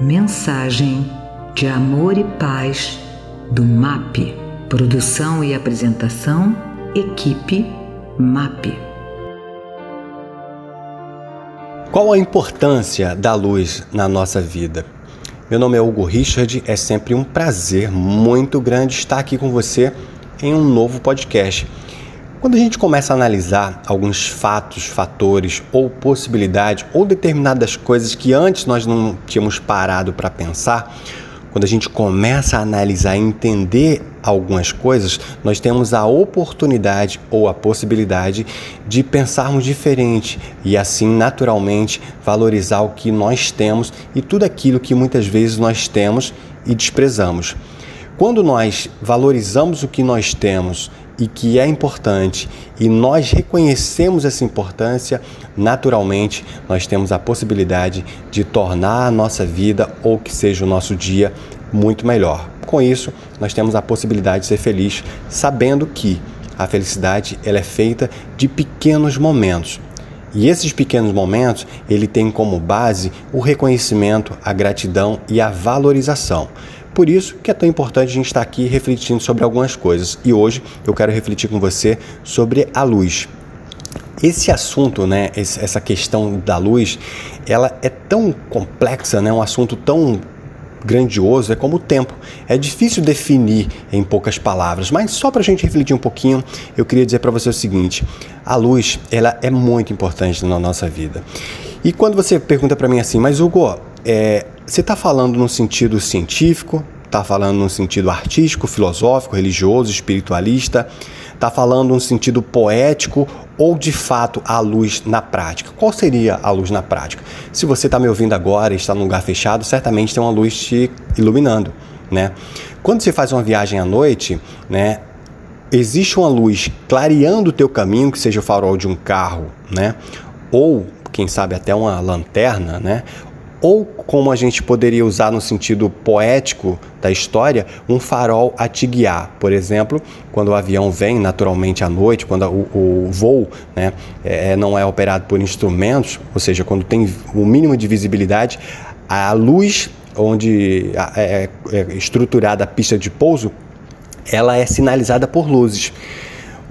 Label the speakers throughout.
Speaker 1: Mensagem de amor e paz do MAP. Produção e apresentação, equipe MAP.
Speaker 2: Qual a importância da luz na nossa vida? Meu nome é Hugo Richard, é sempre um prazer muito grande estar aqui com você em um novo podcast. Quando a gente começa a analisar alguns fatos, fatores ou possibilidades ou determinadas coisas que antes nós não tínhamos parado para pensar, quando a gente começa a analisar e entender algumas coisas, nós temos a oportunidade ou a possibilidade de pensarmos diferente e assim naturalmente valorizar o que nós temos e tudo aquilo que muitas vezes nós temos e desprezamos. Quando nós valorizamos o que nós temos e que é importante e nós reconhecemos essa importância, naturalmente nós temos a possibilidade de tornar a nossa vida ou que seja o nosso dia muito melhor. Com isso, nós temos a possibilidade de ser feliz, sabendo que a felicidade ela é feita de pequenos momentos. E esses pequenos momentos, ele tem como base o reconhecimento, a gratidão e a valorização. Por isso que é tão importante a gente estar aqui refletindo sobre algumas coisas. E hoje eu quero refletir com você sobre a luz. Esse assunto, né, essa questão da luz, ela é tão complexa, né, um assunto tão grandioso, é como o tempo. É difícil definir em poucas palavras, mas só para a gente refletir um pouquinho, eu queria dizer para você o seguinte: a luz, ela é muito importante na nossa vida. E quando você pergunta para mim assim, mas Hugo, é, você está falando no sentido científico, está falando no sentido artístico, filosófico, religioso, espiritualista, está falando no sentido poético ou de fato a luz na prática? Qual seria a luz na prática? Se você está me ouvindo agora e está num lugar fechado, certamente tem uma luz te iluminando, né? Quando você faz uma viagem à noite, né, existe uma luz clareando o teu caminho, que seja o farol de um carro, né? Ou quem sabe até uma lanterna, né? ou como a gente poderia usar no sentido poético da história, um farol a te guiar. Por exemplo, quando o avião vem naturalmente à noite, quando o, o voo né, é, não é operado por instrumentos, ou seja, quando tem o mínimo de visibilidade, a luz onde é, é estruturada a pista de pouso, ela é sinalizada por luzes.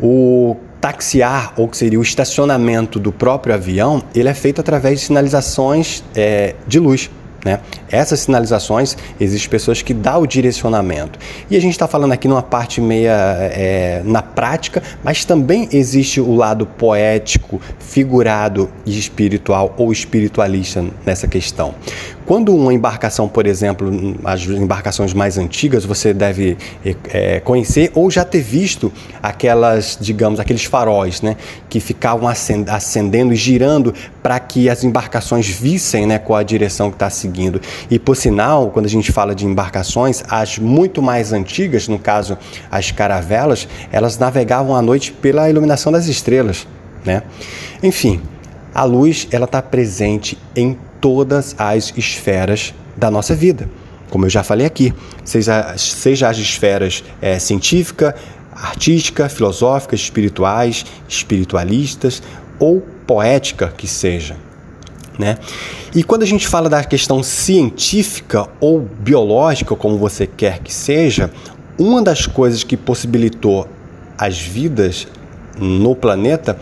Speaker 2: O taxiar, ou que seria o estacionamento do próprio avião, ele é feito através de sinalizações é, de luz. Né? Essas sinalizações, existem pessoas que dão o direcionamento. E a gente está falando aqui numa parte meia é, na prática, mas também existe o lado poético, figurado e espiritual ou espiritualista nessa questão. Quando uma embarcação, por exemplo, as embarcações mais antigas, você deve é, conhecer ou já ter visto aquelas, digamos, aqueles faróis, né, que ficavam acendendo e girando para que as embarcações vissem, né, qual a direção que está seguindo. E por sinal, quando a gente fala de embarcações, as muito mais antigas, no caso as caravelas, elas navegavam à noite pela iluminação das estrelas, né? Enfim, a luz ela está presente em todas as esferas da nossa vida. Como eu já falei aqui, seja, seja as esferas é, científica, artística, filosóficas, espirituais, espiritualistas ou poética que seja. Né? E quando a gente fala da questão científica ou biológica, como você quer que seja, uma das coisas que possibilitou as vidas no planeta,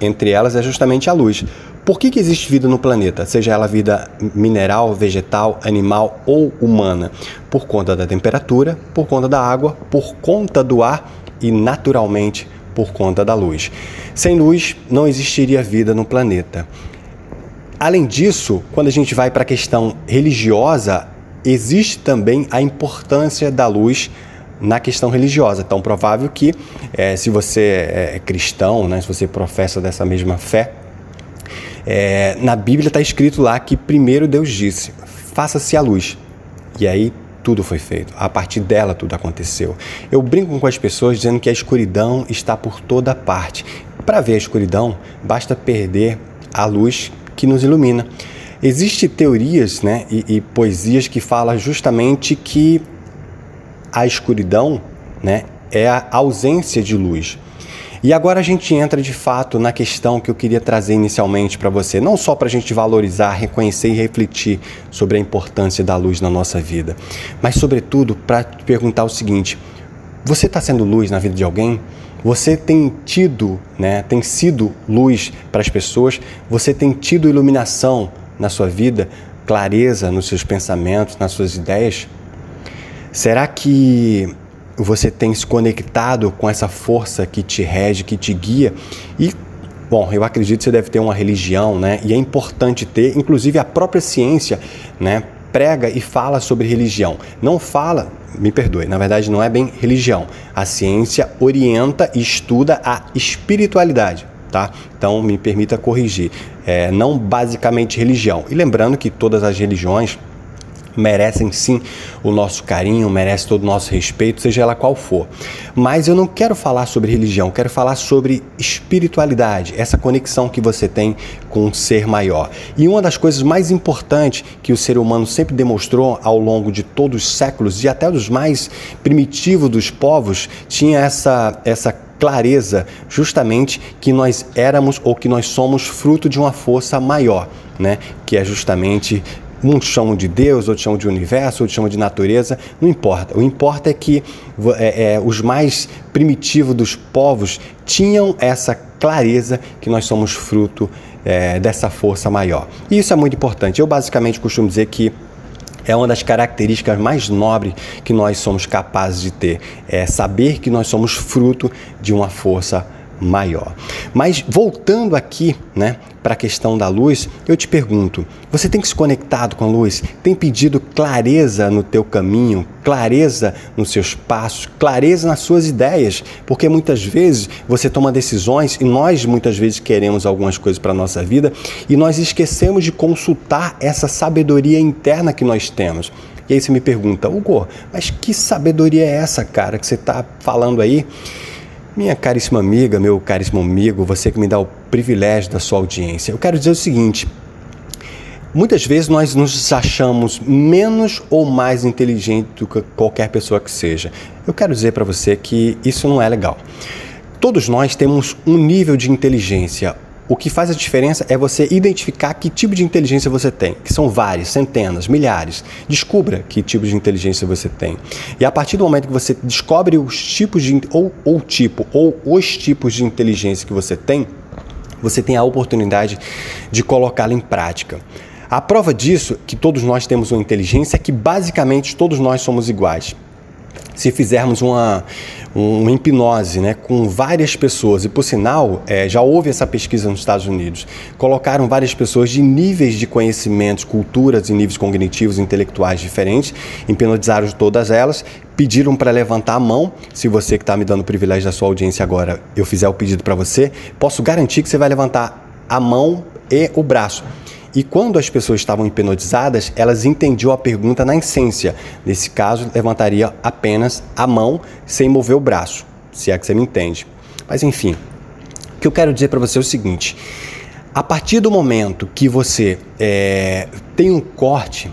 Speaker 2: entre elas, é justamente a luz. Por que, que existe vida no planeta, seja ela vida mineral, vegetal, animal ou humana? Por conta da temperatura, por conta da água, por conta do ar e, naturalmente, por conta da luz. Sem luz, não existiria vida no planeta. Além disso, quando a gente vai para a questão religiosa, existe também a importância da luz na questão religiosa. Tão provável que, é, se você é cristão, né, se você professa dessa mesma fé, é, na Bíblia está escrito lá que primeiro Deus disse: faça-se a luz. E aí tudo foi feito. A partir dela tudo aconteceu. Eu brinco com as pessoas dizendo que a escuridão está por toda parte. Para ver a escuridão, basta perder a luz que nos ilumina. Existem teorias né, e, e poesias que falam justamente que a escuridão né, é a ausência de luz. E agora a gente entra de fato na questão que eu queria trazer inicialmente para você, não só para a gente valorizar, reconhecer e refletir sobre a importância da luz na nossa vida, mas sobretudo para te perguntar o seguinte: você está sendo luz na vida de alguém? Você tem tido, né, tem sido luz para as pessoas? Você tem tido iluminação na sua vida, clareza nos seus pensamentos, nas suas ideias? Será que você tem se conectado com essa força que te rege, que te guia? E Bom, eu acredito que você deve ter uma religião, né? E é importante ter, inclusive a própria ciência, né? Prega e fala sobre religião. Não fala, me perdoe, na verdade não é bem religião. A ciência orienta e estuda a espiritualidade. Tá? Então me permita corrigir. É, não basicamente religião. E lembrando que todas as religiões merecem sim o nosso carinho, merecem todo o nosso respeito, seja ela qual for. Mas eu não quero falar sobre religião, quero falar sobre espiritualidade, essa conexão que você tem com um ser maior. E uma das coisas mais importantes que o ser humano sempre demonstrou ao longo de todos os séculos e até dos mais primitivos dos povos, tinha essa essa clareza justamente que nós éramos ou que nós somos fruto de uma força maior, né? Que é justamente Uns chamam de Deus, outros chamam de universo, outros chamam de natureza, não importa. O importa é que é, é, os mais primitivos dos povos tinham essa clareza que nós somos fruto é, dessa força maior. E isso é muito importante. Eu basicamente costumo dizer que é uma das características mais nobres que nós somos capazes de ter, é saber que nós somos fruto de uma força maior maior. Mas voltando aqui, né, para a questão da luz, eu te pergunto: você tem se conectado com a luz? Tem pedido clareza no teu caminho, clareza nos seus passos, clareza nas suas ideias? Porque muitas vezes você toma decisões e nós muitas vezes queremos algumas coisas para a nossa vida e nós esquecemos de consultar essa sabedoria interna que nós temos. E aí você me pergunta, Hugo, mas que sabedoria é essa, cara, que você está falando aí? Minha caríssima amiga, meu caríssimo amigo, você que me dá o privilégio da sua audiência, eu quero dizer o seguinte: muitas vezes nós nos achamos menos ou mais inteligentes do que qualquer pessoa que seja. Eu quero dizer para você que isso não é legal. Todos nós temos um nível de inteligência o que faz a diferença é você identificar que tipo de inteligência você tem, que são várias, centenas, milhares. Descubra que tipo de inteligência você tem. E a partir do momento que você descobre os tipos de ou, ou tipo ou os tipos de inteligência que você tem, você tem a oportunidade de colocá-la em prática. A prova disso, que todos nós temos uma inteligência, é que basicamente todos nós somos iguais se fizermos uma, uma hipnose né, com várias pessoas, e por sinal, é, já houve essa pesquisa nos Estados Unidos, colocaram várias pessoas de níveis de conhecimentos, culturas e níveis cognitivos e intelectuais diferentes, hipnotizaram todas elas, pediram para levantar a mão. Se você que está me dando o privilégio da sua audiência agora, eu fizer o pedido para você, posso garantir que você vai levantar a mão e o braço. E quando as pessoas estavam hipnotizadas, elas entendiam a pergunta na essência. Nesse caso, levantaria apenas a mão sem mover o braço, se é que você me entende. Mas enfim, o que eu quero dizer para você é o seguinte: a partir do momento que você é, tem um corte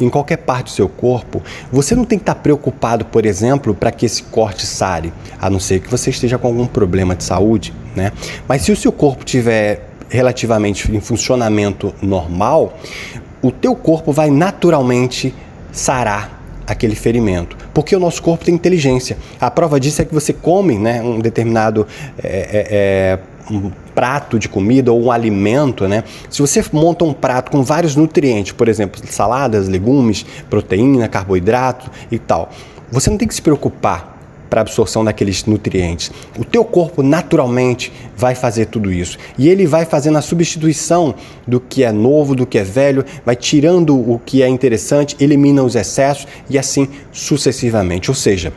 Speaker 2: em qualquer parte do seu corpo, você não tem que estar preocupado, por exemplo, para que esse corte sare, a não ser que você esteja com algum problema de saúde, né? Mas se o seu corpo tiver relativamente em funcionamento normal, o teu corpo vai naturalmente sarar aquele ferimento, porque o nosso corpo tem inteligência. A prova disso é que você come né, um determinado é, é, é, um prato de comida ou um alimento, né? Se você monta um prato com vários nutrientes, por exemplo, saladas, legumes, proteína, carboidrato e tal, você não tem que se preocupar para absorção daqueles nutrientes. O teu corpo naturalmente vai fazer tudo isso. E ele vai fazendo a substituição do que é novo, do que é velho, vai tirando o que é interessante, elimina os excessos e assim sucessivamente. Ou seja,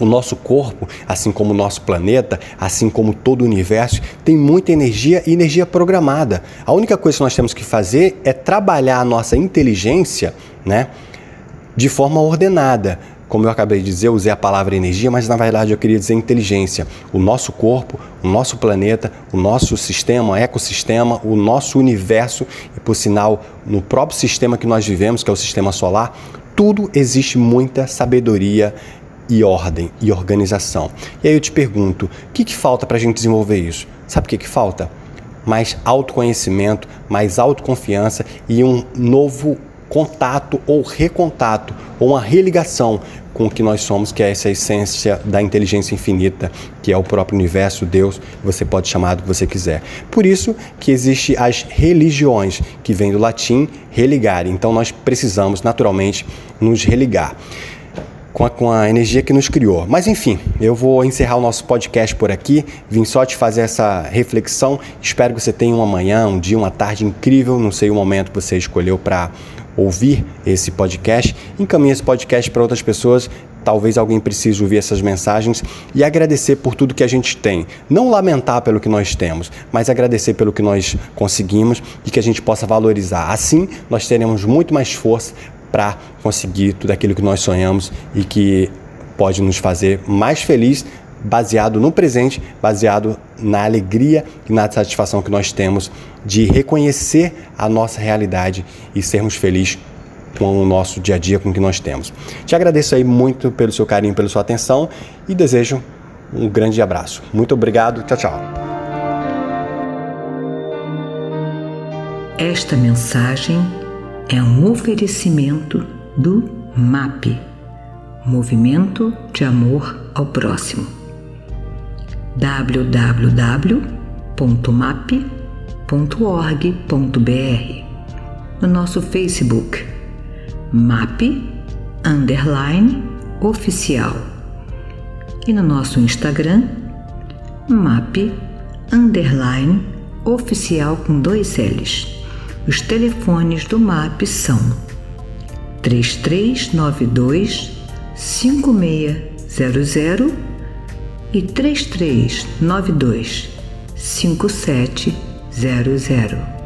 Speaker 2: o nosso corpo, assim como o nosso planeta, assim como todo o universo, tem muita energia e energia programada. A única coisa que nós temos que fazer é trabalhar a nossa inteligência, né, de forma ordenada como eu acabei de dizer, eu usei a palavra energia, mas na verdade eu queria dizer inteligência. O nosso corpo, o nosso planeta, o nosso sistema, ecossistema, o nosso universo, e por sinal, no próprio sistema que nós vivemos, que é o sistema solar, tudo existe muita sabedoria e ordem e organização. E aí eu te pergunto, o que, que falta para a gente desenvolver isso? Sabe o que, que falta? Mais autoconhecimento, mais autoconfiança e um novo contato ou recontato ou uma religação com o que nós somos, que é essa essência da inteligência infinita, que é o próprio universo, Deus, você pode chamar do que você quiser. Por isso que existe as religiões, que vem do latim religar. Então nós precisamos naturalmente nos religar com a, com a, energia que nos criou. Mas enfim, eu vou encerrar o nosso podcast por aqui. Vim só te fazer essa reflexão. Espero que você tenha uma manhã, um dia, uma tarde incrível. Não sei o momento que você escolheu para ouvir esse podcast. Encaminhe esse podcast para outras pessoas. Talvez alguém precise ouvir essas mensagens e agradecer por tudo que a gente tem. Não lamentar pelo que nós temos, mas agradecer pelo que nós conseguimos e que a gente possa valorizar. Assim, nós teremos muito mais força para conseguir tudo aquilo que nós sonhamos e que pode nos fazer mais feliz, baseado no presente, baseado na alegria e na satisfação que nós temos de reconhecer a nossa realidade e sermos felizes com o nosso dia a dia, com o que nós temos. Te agradeço aí muito pelo seu carinho, pela sua atenção e desejo um grande abraço. Muito obrigado. Tchau, tchau.
Speaker 1: Esta mensagem é um oferecimento do MAP Movimento de Amor ao Próximo. www.map.org.br No nosso Facebook MAP Underline Oficial e no nosso Instagram MAP Underline Oficial com dois L's. Os telefones do MAP são 3392 5600 e 3392 5700.